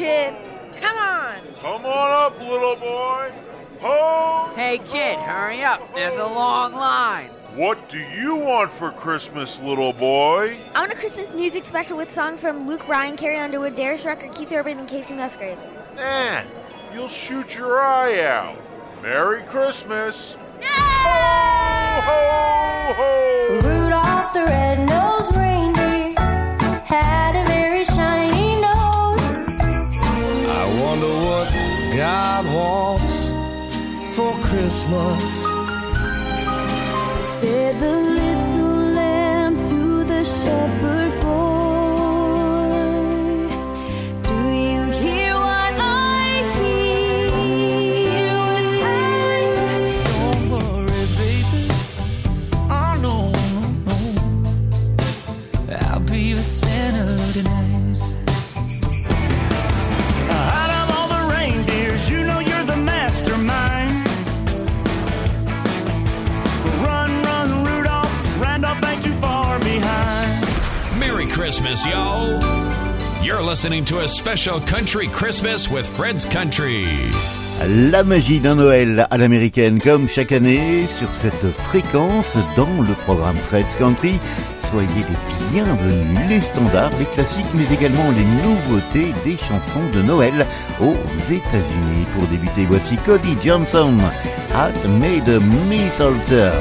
kid. Come on. Come on up, little boy. Ho! Hey, kid, hurry up. There's a long line. What do you want for Christmas, little boy? I want a Christmas music special with songs from Luke Bryan, Carrie Underwood, Darius Rucker, Keith Urban, and Kacey Musgraves. Eh, you'll shoot your eye out. Merry Christmas. No! Ho, ho, ho! Rudolph the red-nosed God wants for Christmas. Said the little lamb to the shepherd Christmas, y'all! You're listening to a special country Christmas with Fred's Country. La magie d'un Noël à l'américaine comme chaque année sur cette fréquence dans le programme Fred's Country. Soyez les bienvenus, les standards, les classiques, mais également les nouveautés des chansons de Noël aux États-Unis. Pour débuter, voici Cody Johnson, Had Made a Mistletoe.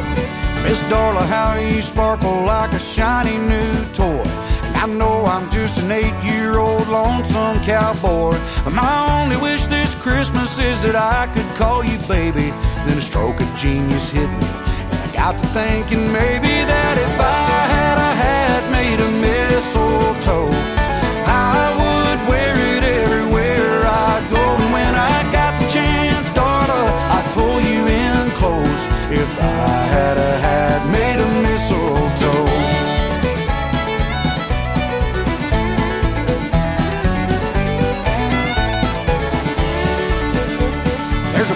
Miss Darla, how you sparkle like a shiny new toy. I know I'm just an eight-year-old lonesome cowboy. But my only wish this Christmas is that I could call you baby. Then a stroke of genius hit me, and I got to thinking maybe that if I had a hat made of mistletoe,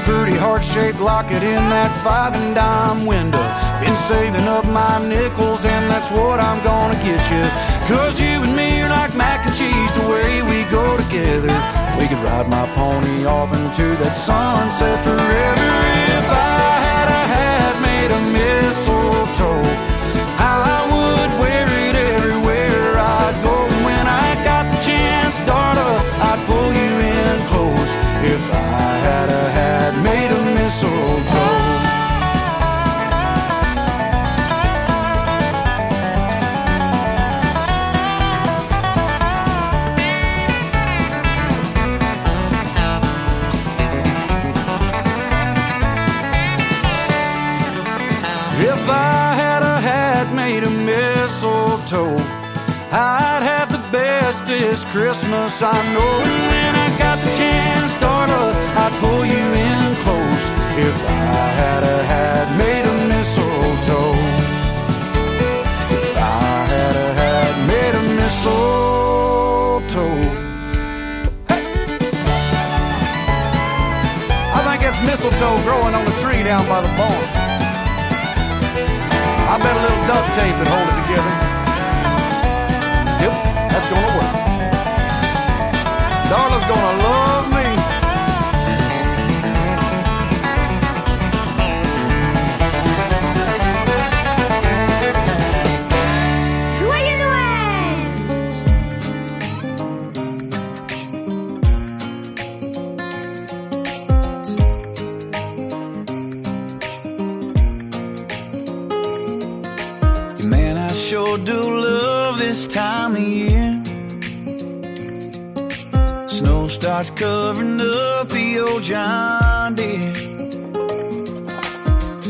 pretty heart-shaped locket in that five and dime window. Been saving up my nickels and that's what I'm gonna get you. Cause you and me are like mac and cheese the way we go together. We could ride my pony off into that sunset forever. If I had a hat made of mistletoe, If I had a hat made of mistletoe. If I had a hat made of mistletoe, I'd have the bestest Christmas I know. And when I got the chance, I'd pull you in close. If I had a hat made of mistletoe, if I had a hat made of mistletoe. Hey! I think it's mistletoe growing on the tree down by the barn. I bet a little duct tape would hold it together. Yep, that's gonna work. Darla's gonna love me. Do love this time of year. Snow starts covering up the old John Deere.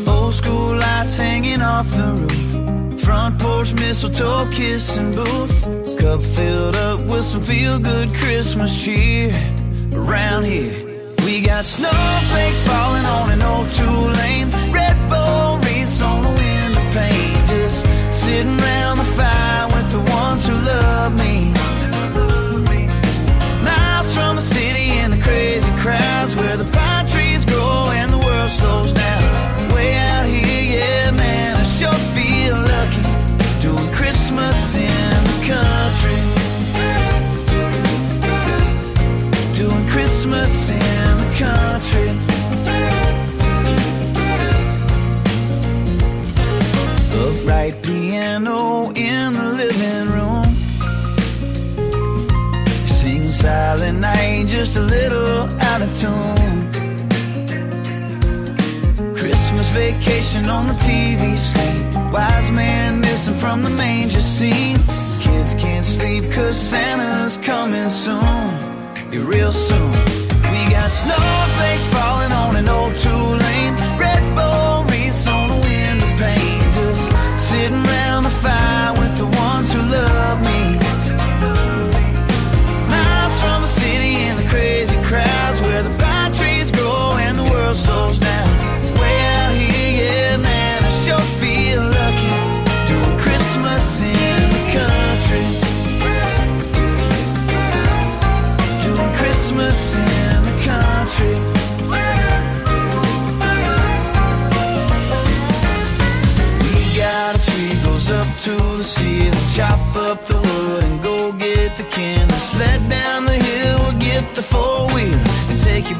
Old school lights hanging off the roof. Front porch mistletoe kissing booth. Cup filled up with some feel good Christmas cheer. Around here, we got snowflakes falling on an old two lane. Red sitting around the fire with the ones who love me. Christmas vacation on the TV screen. Wise man missing from the manger scene. Kids can't sleep cause Santa's coming soon. Yeah, real soon. We got snowflakes falling on an old two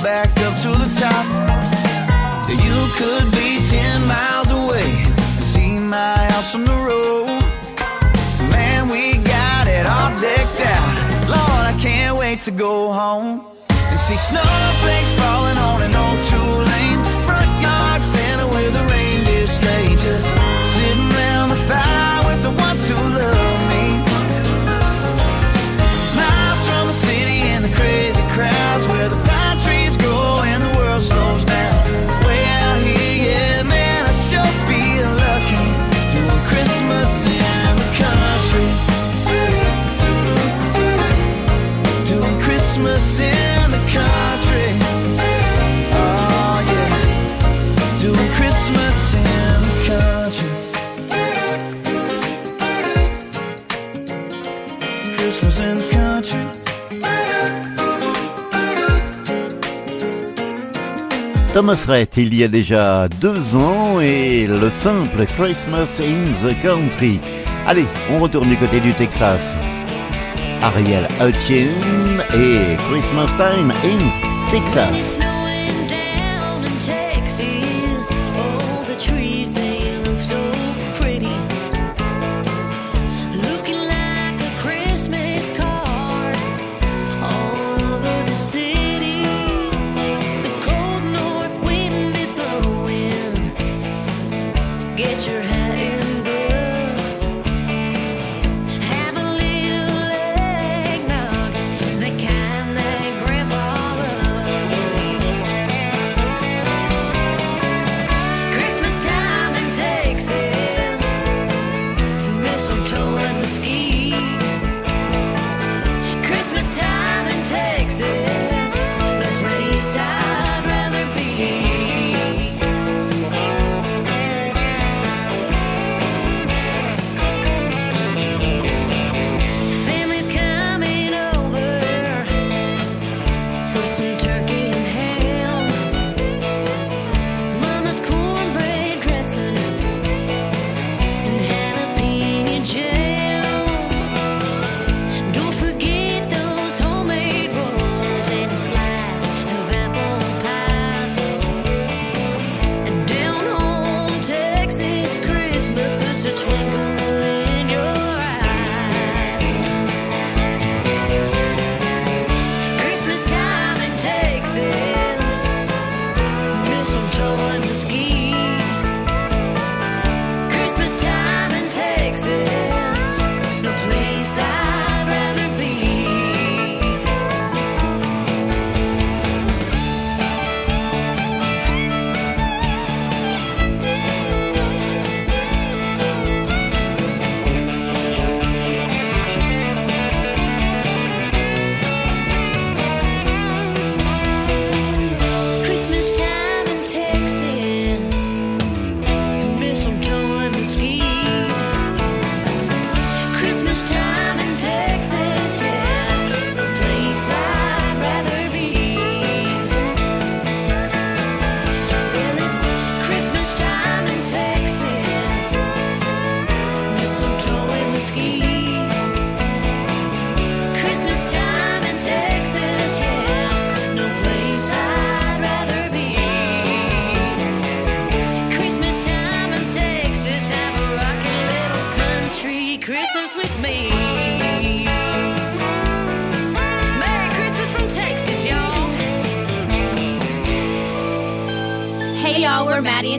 back up to the top. You could be ten miles away and see my house from the road. Man, we got it all decked out. Lord, I can't wait to go home and see snowflakes falling on an old two-lane front Thomas Rhett, il y a déjà deux ans, et le simple Christmas in the Country. Allez, on retourne du côté du Texas. Ariel Hutchins et Christmas Time in Texas.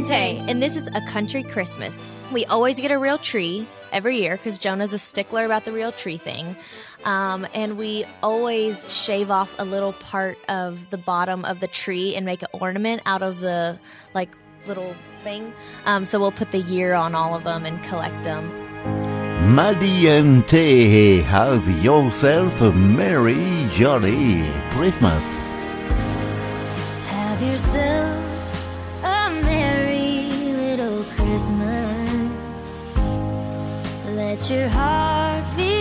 Tae, and this is A Country Christmas. We always get a real tree every year because Jonah's a stickler about the real tree thing. Um, and we always shave off a little part of the bottom of the tree and make an ornament out of the like little thing. Um, so we'll put the year on all of them and collect them. Maddie and Tae, have yourself a merry, jolly Christmas. Have yourself Let your heart be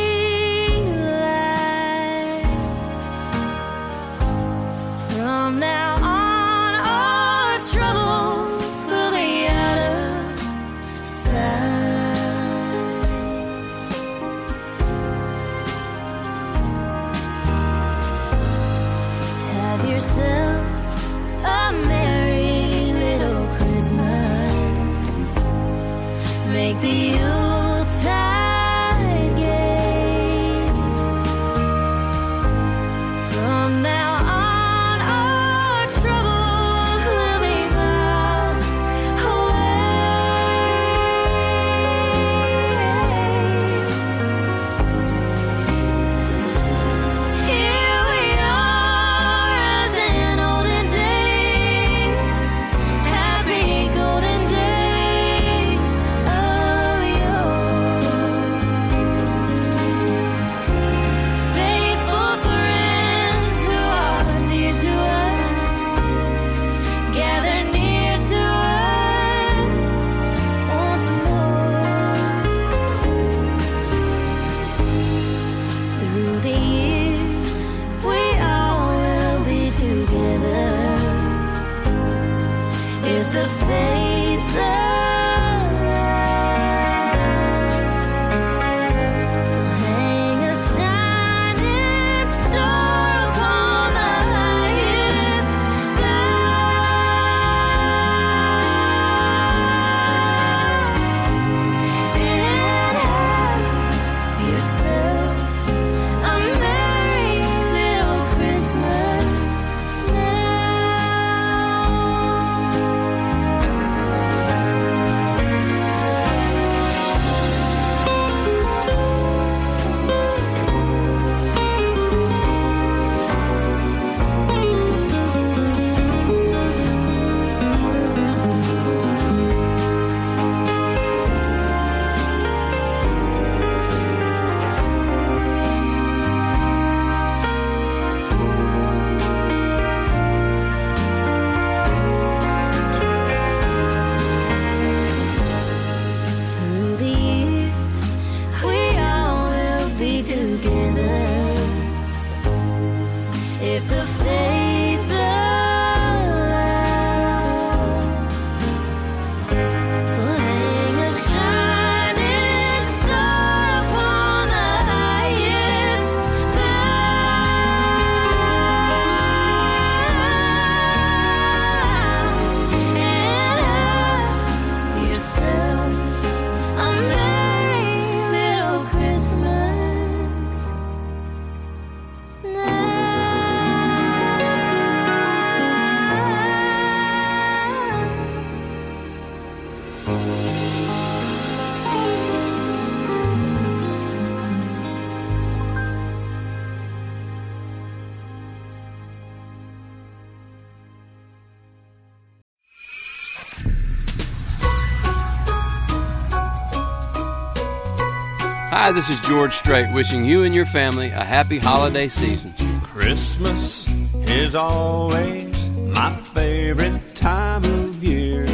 Hi, this is George Strait wishing you and your family a happy holiday season. Christmas is always my favorite time of year.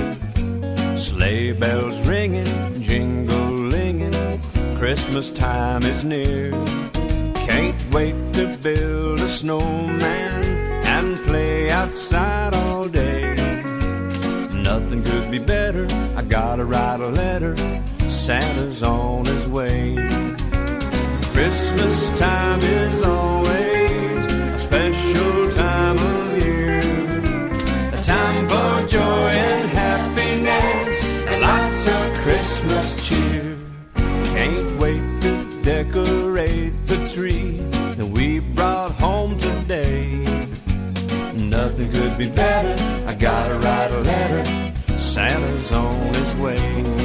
Sleigh bells ringing, jingle-linging, Christmas time is near. Can't wait to build a snowman and play outside all day. Nothing could be better. I gotta write a letter. Santa's on his way. Christmas time is always a special time of year. A time for joy and happiness and lots of Christmas cheer. Can't wait to decorate the tree that we brought home today. Nothing could be better. I gotta write a letter. Santa's on his way.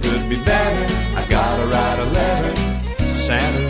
Could be better. I gotta write a letter. Santa's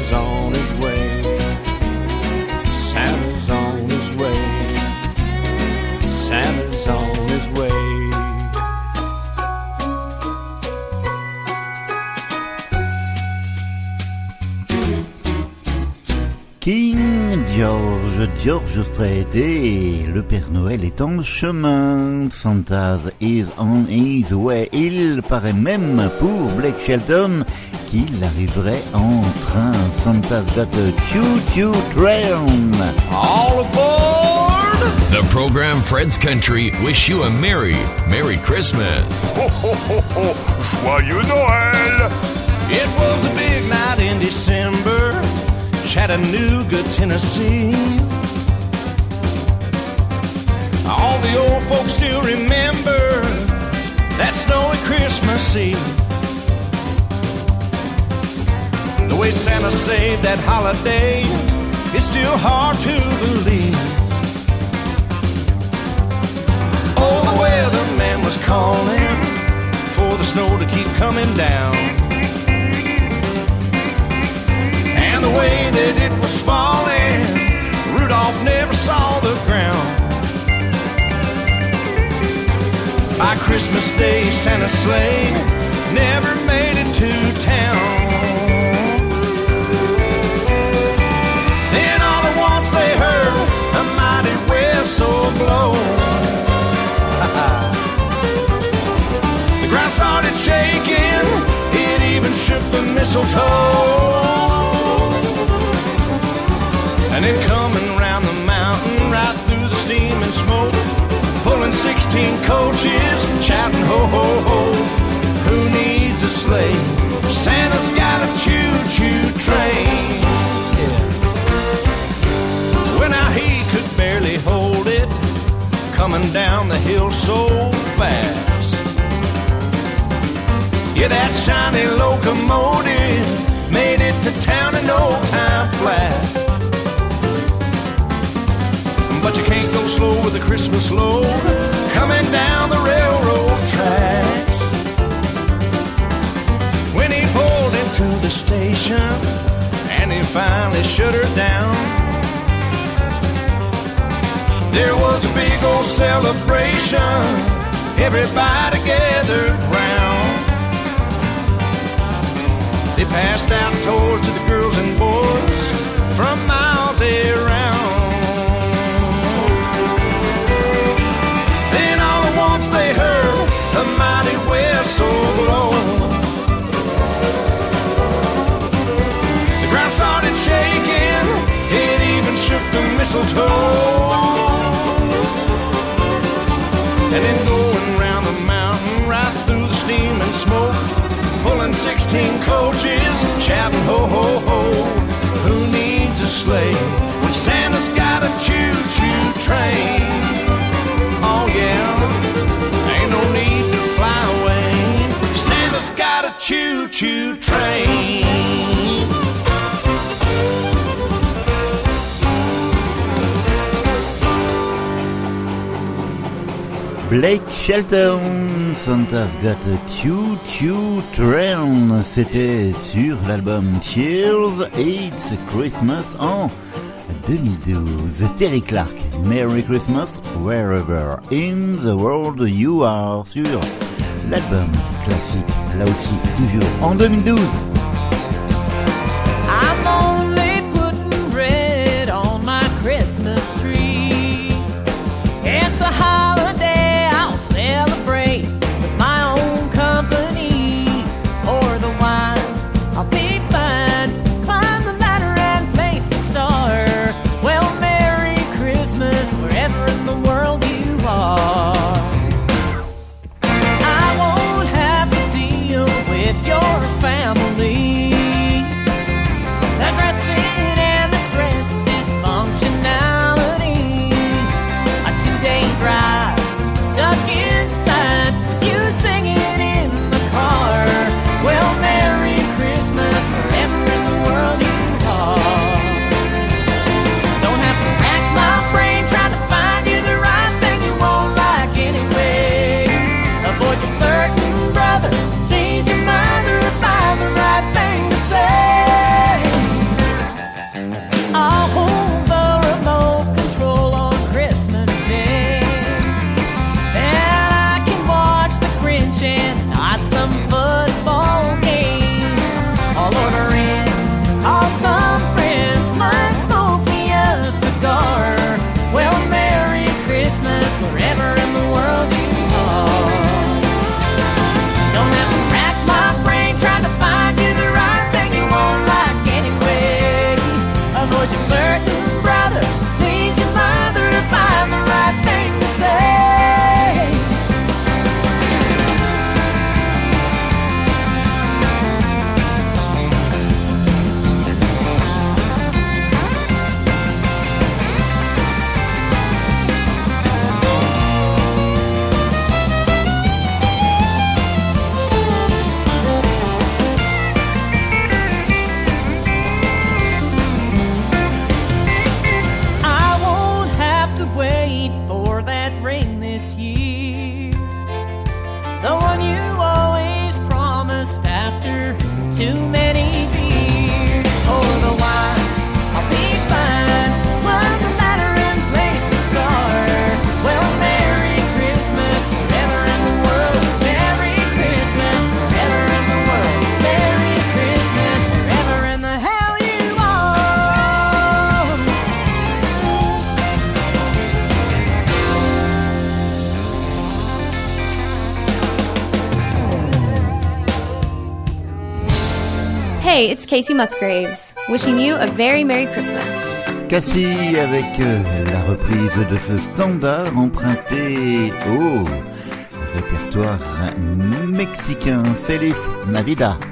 George, George Strait et le Père Noël est en chemin. Santa's is on his way. Il paraît même pour Blake Shelton qu'il arriverait en train. Santa's got a choo-choo train. All aboard! The program Fred's Country wish you a merry, Merry Christmas. Ho, ho, ho, ho. Joyeux Noël! It was a big night in December, Chattanooga, Tennessee. All the old folks still remember that snowy Christmas Eve. The way Santa saved that holiday is still hard to believe. Oh, the weatherman was calling for the snow to keep coming down. The way that it was falling, Rudolph never saw the ground. By Christmas Day, Santa's sleigh never made it to town. Then all at once they heard a mighty whistle blow. the ground started shaking, it even shook the mistletoe. And then coming round the mountain, right through the steam and smoke, pulling 16 coaches, shouting ho ho ho. Who needs a sleigh? Santa's got a choo-choo train. Yeah. Well, now he could barely hold it, coming down the hill so fast. Yeah, that shiny locomotive made it to town in no time flat. You can't go slow with a Christmas load coming down the railroad tracks. When he pulled into the station and he finally shut her down, there was a big old celebration. Everybody gathered round. They passed out toys to the girls and boys from miles around. They heard a mighty whistle blow. The ground started shaking, it even shook the mistletoe. And then going round the mountain, right through the steam and smoke, pulling 16 coaches, shouting ho ho ho. Who needs a sleigh when Santa's got a choo-choo train? Oh yeah, choo-choo train. Blake Shelton, Santa's Got a Choo Choo Train, c'était sur l'album Cheers, It's Christmas en 2012. Terry Clark, Merry Christmas Wherever in the World You Are, sur l'album classique, là aussi toujours en 2012. Casey Musgraves, wishing you a very Merry Christmas. Cassie avec euh, la reprise de ce standard emprunté au répertoire mexicain Feliz Navidad.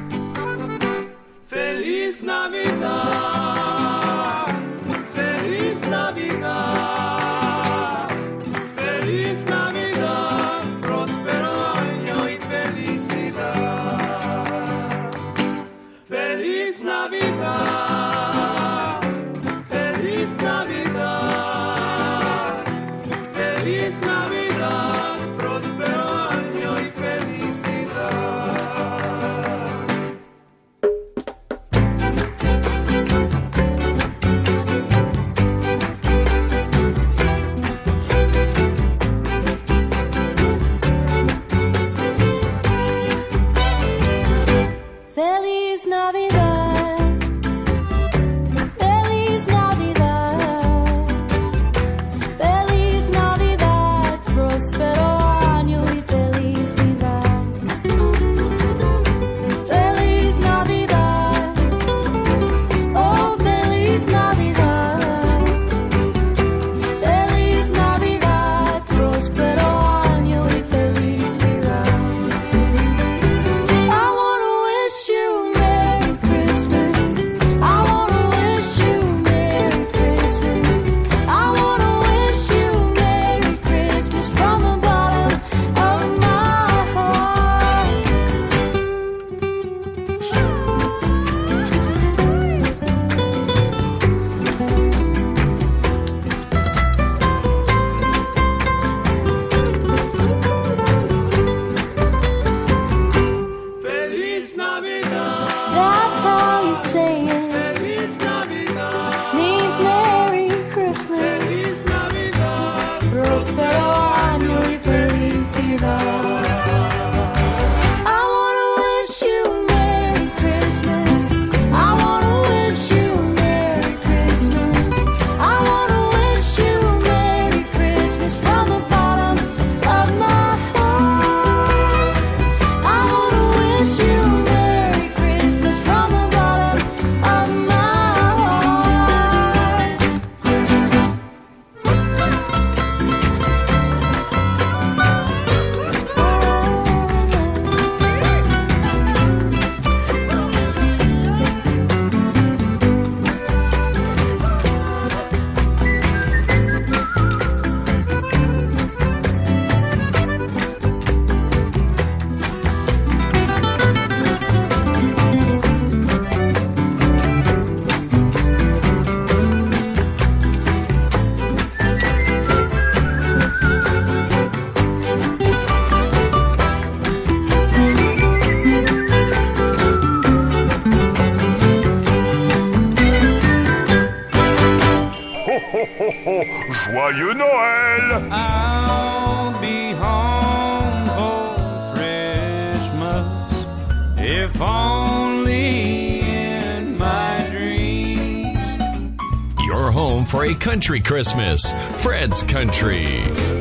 Christmas. Fred's Country.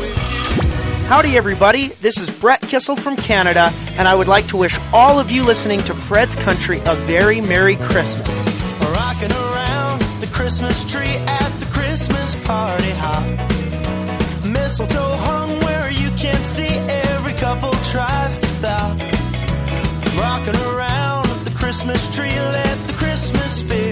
With you. Howdy, everybody. This is Brett Kissel from Canada, and I would like to wish all of you listening to Fred's Country a very Merry Christmas. Rocking around the Christmas tree at Christmas party hop. Mistletoe hung where you can't see, every couple tries to stop. Rocking around the Christmas tree, let the Christmas spirit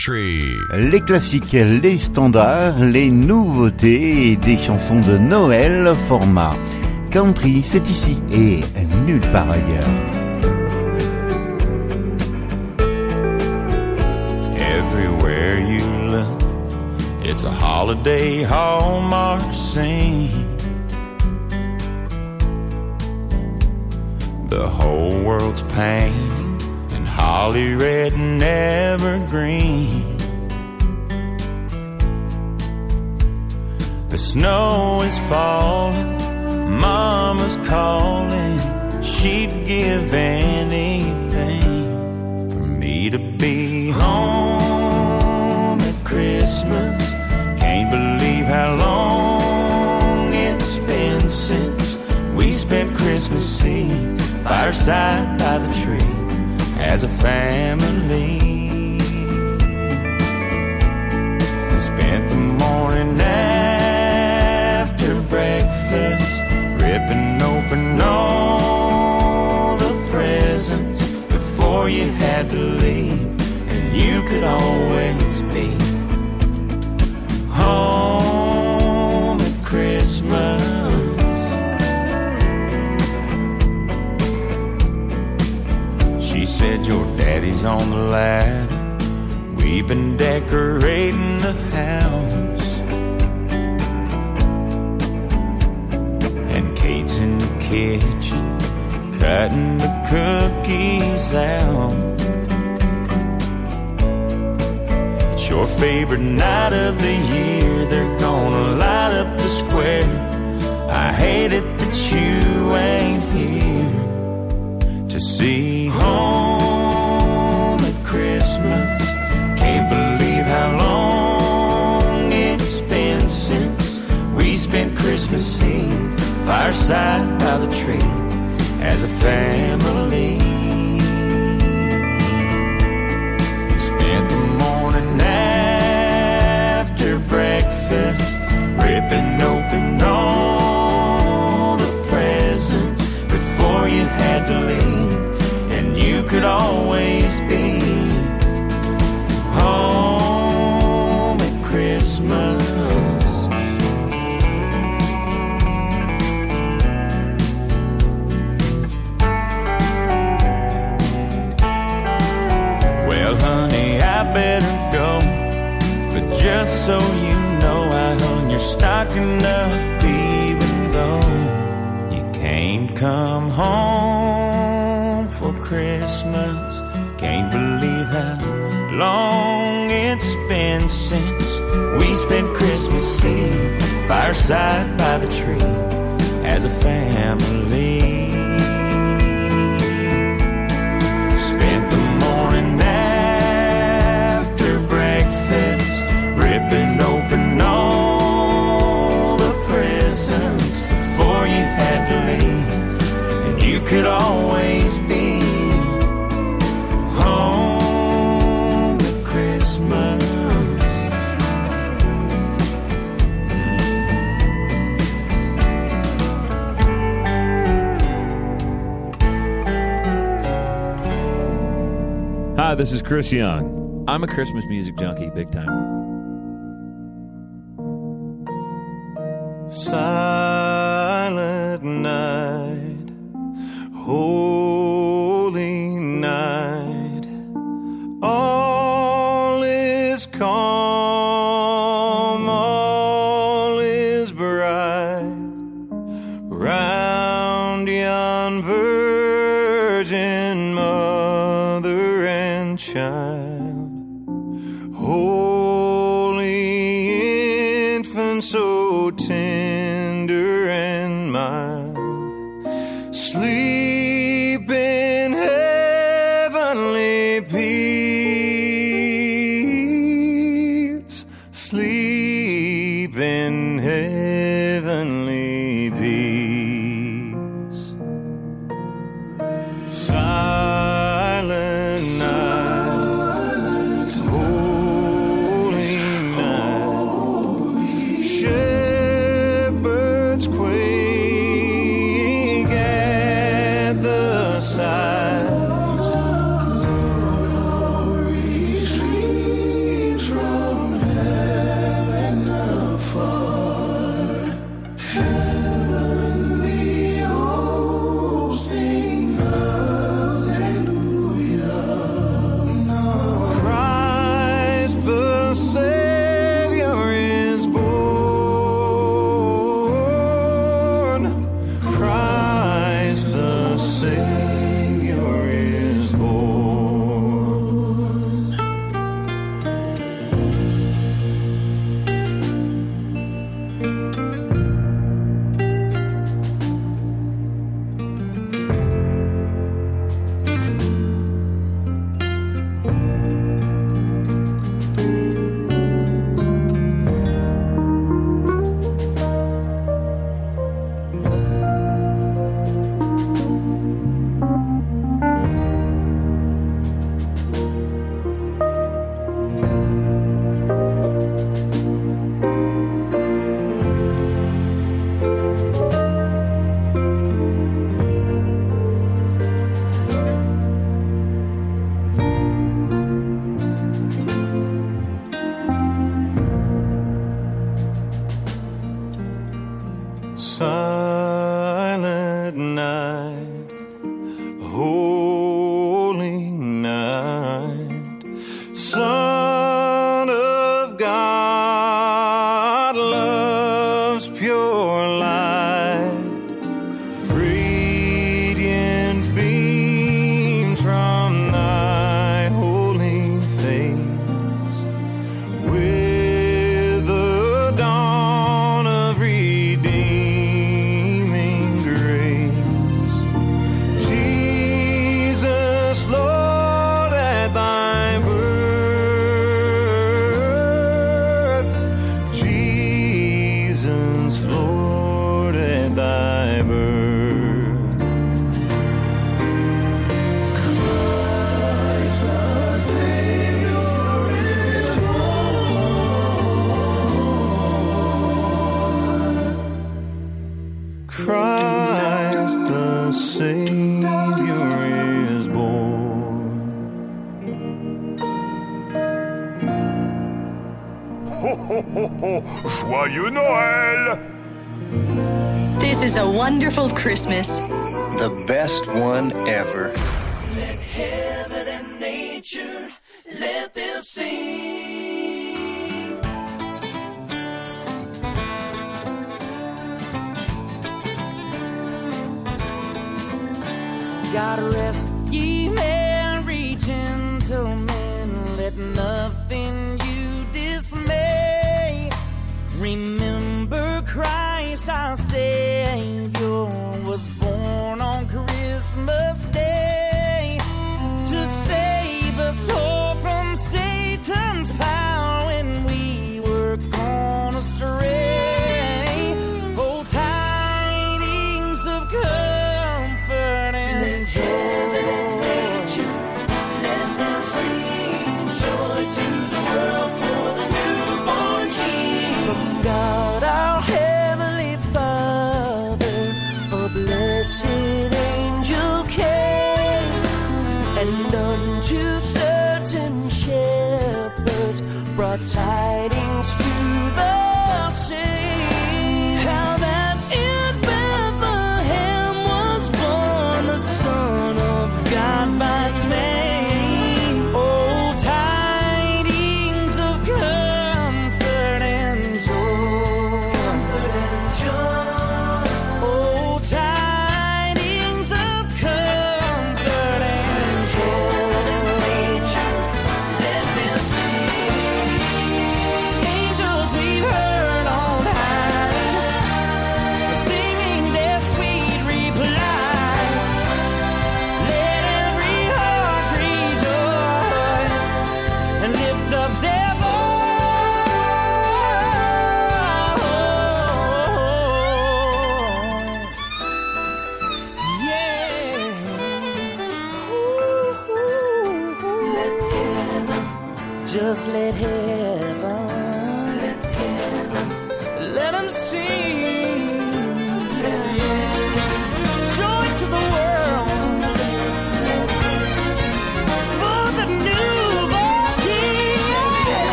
Country. Les classiques, les standards, les nouveautés et des chansons de Noël format country, c'est ici et nulle part ailleurs. Everywhere you look, it's a holiday hallmark scene. The whole world's painted in holly red and evergreen. The snow is falling, Mama's calling. She'd give anything for me to be home at Christmas. Can't believe how long it's been since we spent Christmas Eve fireside by the tree as a family. Spent the morning after breakfast ripping open all the presents before you had to leave, and you could always be home at Christmas. Said, Your daddy's on the ladder. We've been decorating the house. And Kate's in the kitchen, cutting the cookies out. It's your favorite night of the year. They're gonna light up the square. I hate it that you ain't here to innocence. Christmas Eve fireside by the tree as a family. Spent the morning after breakfast ripping open all the presents before you had to leave, and you could always be home just so you know, I hung your stocking up even though you can't come home for Christmas. Can't believe how long it's been since we spent Christmas Eve fireside by the tree as a family. This is Chris Young. I'm a Christmas music junkie, big time. Silent Joyeux Noël! This is a wonderful Christmas. The best one ever. much. and unto certain shepherds brought tidings to the same.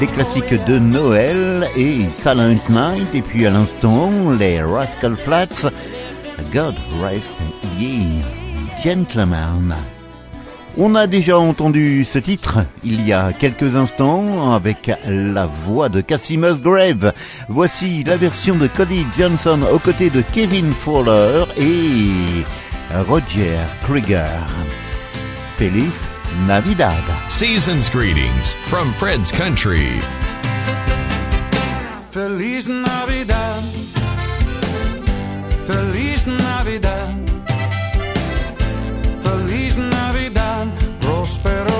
Les classiques de Noël et Silent Night, et puis à l'instant, les Rascal Flats, God Rest Ye Gentlemen. On a déjà entendu ce titre il y a quelques instants avec la voix de Cassie Musgrave. Voici la version de Cody Johnson aux côtés de Kevin Fowler et Roger Krieger. Felice Navidad. Season's greetings from Fred's Country. Feliz Navidad. Feliz Navidad. Feliz Navidad. Prospero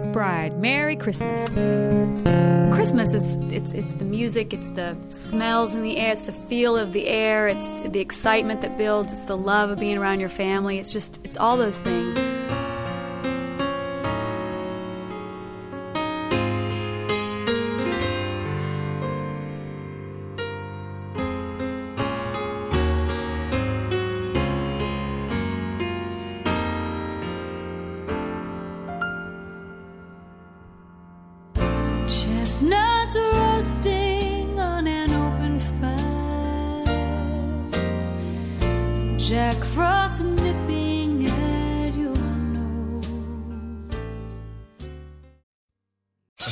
McBride. Merry Christmas. Christmas is it's it's the music, it's the smells in the air, it's the feel of the air, it's the excitement that builds, it's the love of being around your family. It's just it's all those things.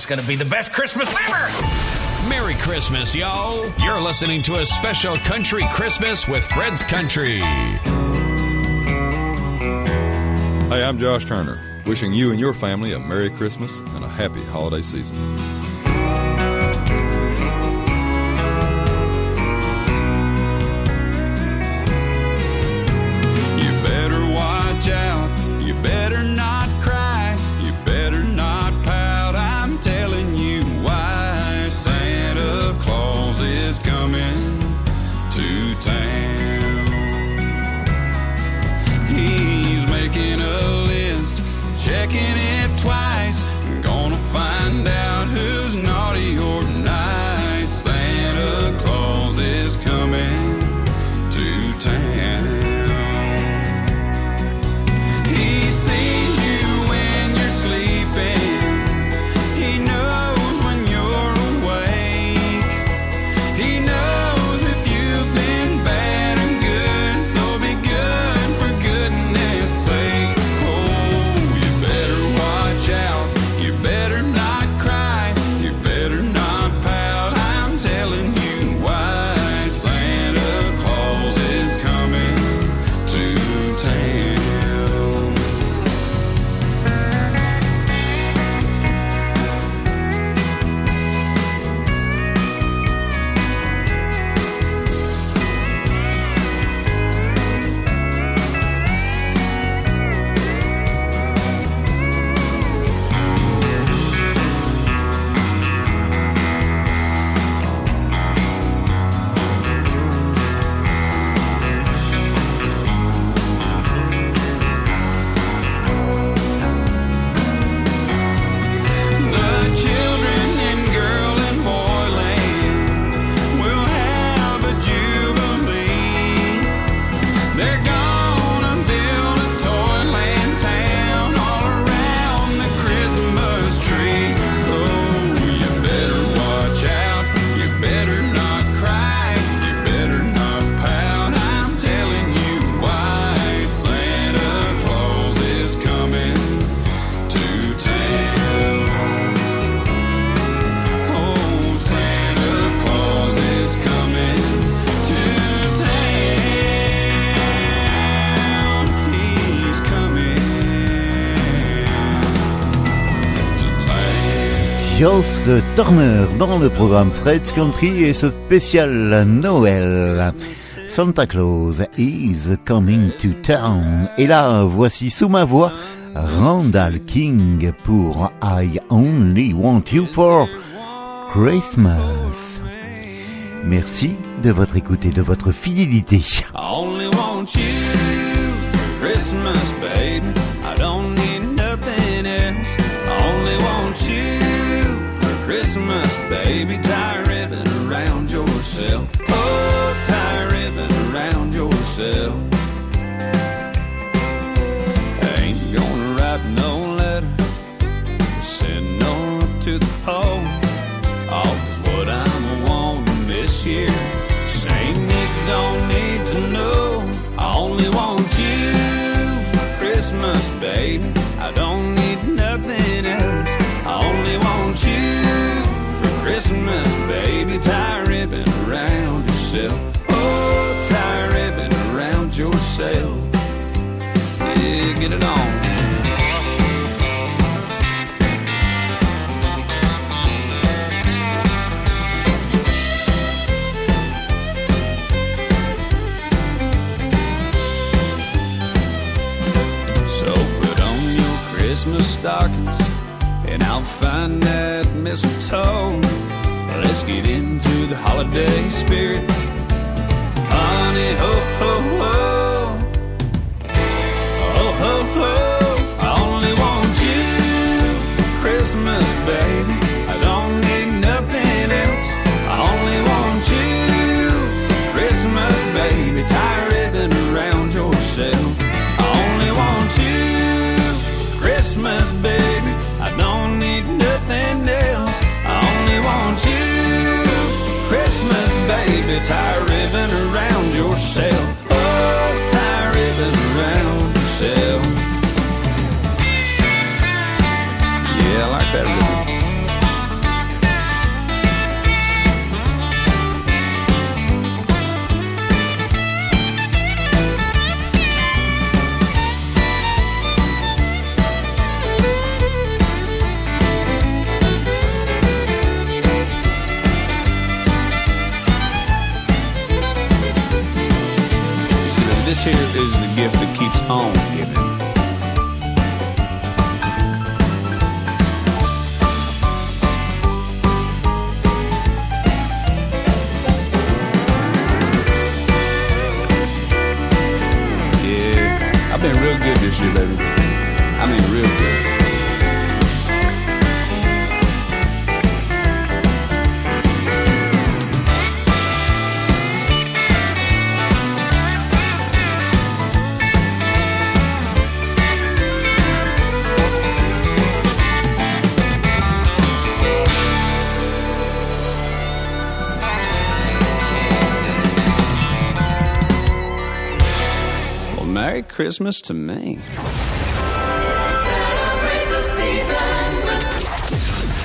going to be the best Christmas ever. Merry Christmas, yo. You're listening to a special country Christmas with Fred's Country. Hey, I'm Josh Turner, wishing you and your family a Merry Christmas and a happy holiday season. Joss Turner dans le programme Fred's Country et ce spécial Noël. Santa Claus is coming to town. Et là, voici sous ma voix Randall King pour I Only Want You for Christmas. Merci de votre écoute et de votre fidélité. I only want you Christmas, baby. I don't baby. Tie a ribbon around yourself. Oh, tie a ribbon around yourself. Ain't gonna write no letter, send no to the pole. Always what I'm wanting this year. Saying you don't need to know. I only want you Christmas, baby. I don't Christmas, baby. Tie a ribbon around yourself. Oh, tie a ribbon around yourself. Yeah, get it on. So put on your Christmas stockings and I'll find that mistletoe. Let's get into the holiday spirits. Honey, ho, ho, ho. Ho, ho, ho. I only want you for Christmas, baby. I don't need nothing else. I only want you Christmas, baby. Tie a ribbon around yourself. Tie a ribbon around yourself. Christmas to me.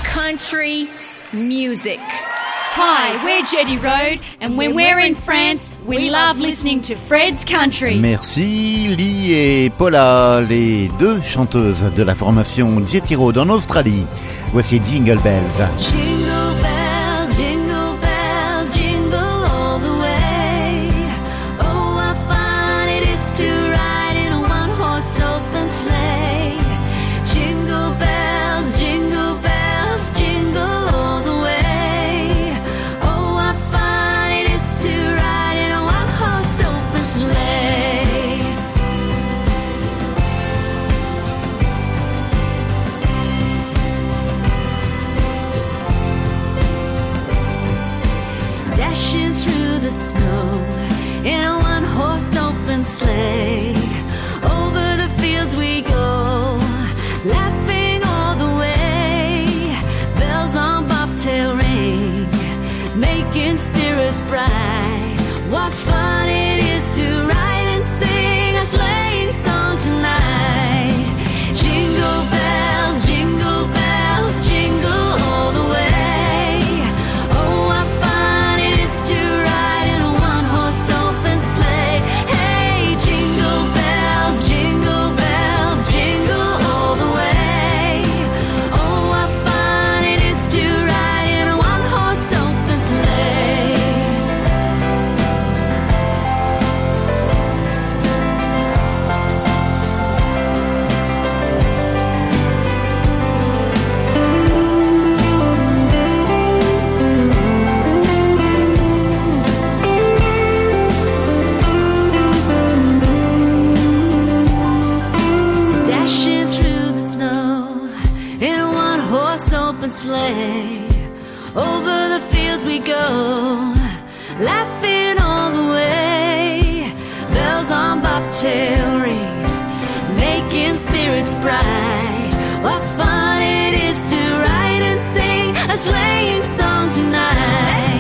Country music. Hi, we're Jetty Road, and when we're in France, we love listening to Fred's Country. Merci Lee et Paula, les deux chanteuses de la formation Jetty Road en Australie. Voici Jingle Bells. Jingle bells, sleigh. Over the fields we go, laughing all the way. Bells on bobtail ring, making spirits bright. What fun it is to ride and sing a sleighing song tonight.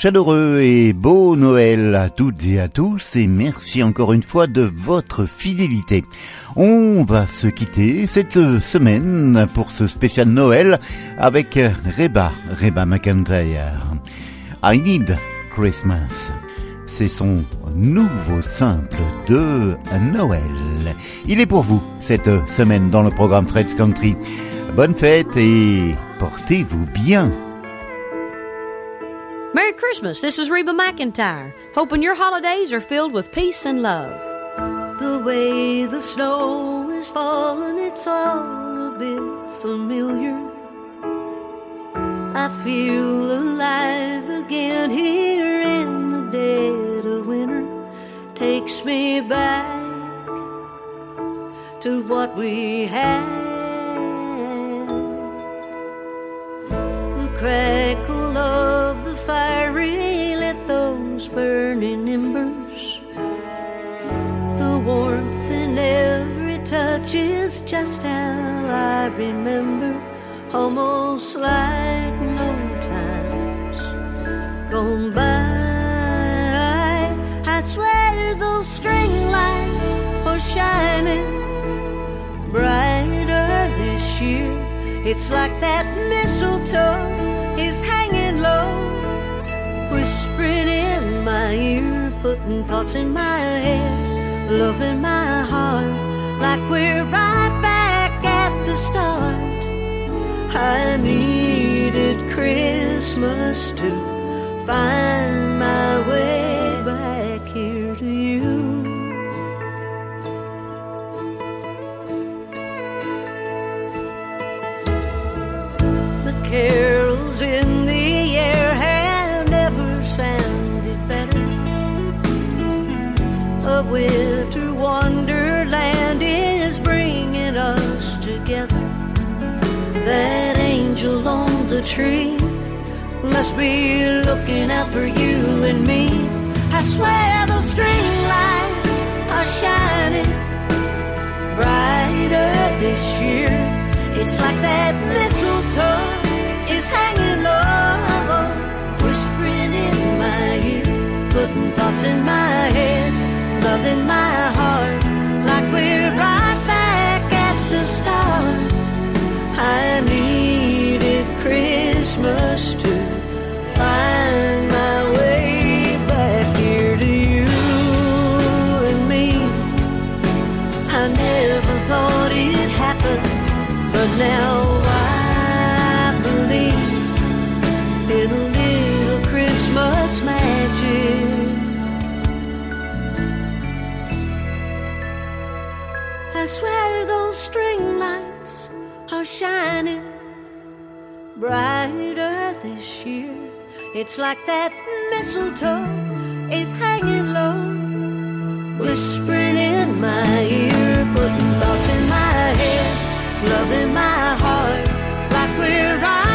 Chaleureux et beau Noël à toutes et à tous et merci encore une fois de votre fidélité. On va se quitter cette semaine pour ce spécial Noël avec Reba, Reba McIntyre. I Need Christmas. C'est son nouveau simple de Noël. Il est pour vous cette semaine dans le programme Fred's Country. Bonne fête et portez-vous bien. Merry Christmas. This is Reba McEntire. Hoping your holidays are filled with peace and love. The way the snow is falling, it's all a bit familiar. I feel alive again here in the dead of winter. Takes me back to what we had. The crackle burning embers. The warmth in every touch is just how I remember, almost like no times gone by. I swear those string lights are shining brighter this year. It's like that mistletoe is hanging low, whispering my ear, putting thoughts in my head, love in my heart, like we're right back at the start. I needed Christmas to find my way back A winter wonderland is bringing us together. That angel on the tree must be looking out for you and me. I swear those string lights are shining brighter this year. It's like that mistletoe is hanging low, whispering in my ear, putting thoughts in my head, love in my heart, It's like that mistletoe is hanging low, whispering in my ear, putting thoughts in my head, loving my heart, like we're riding.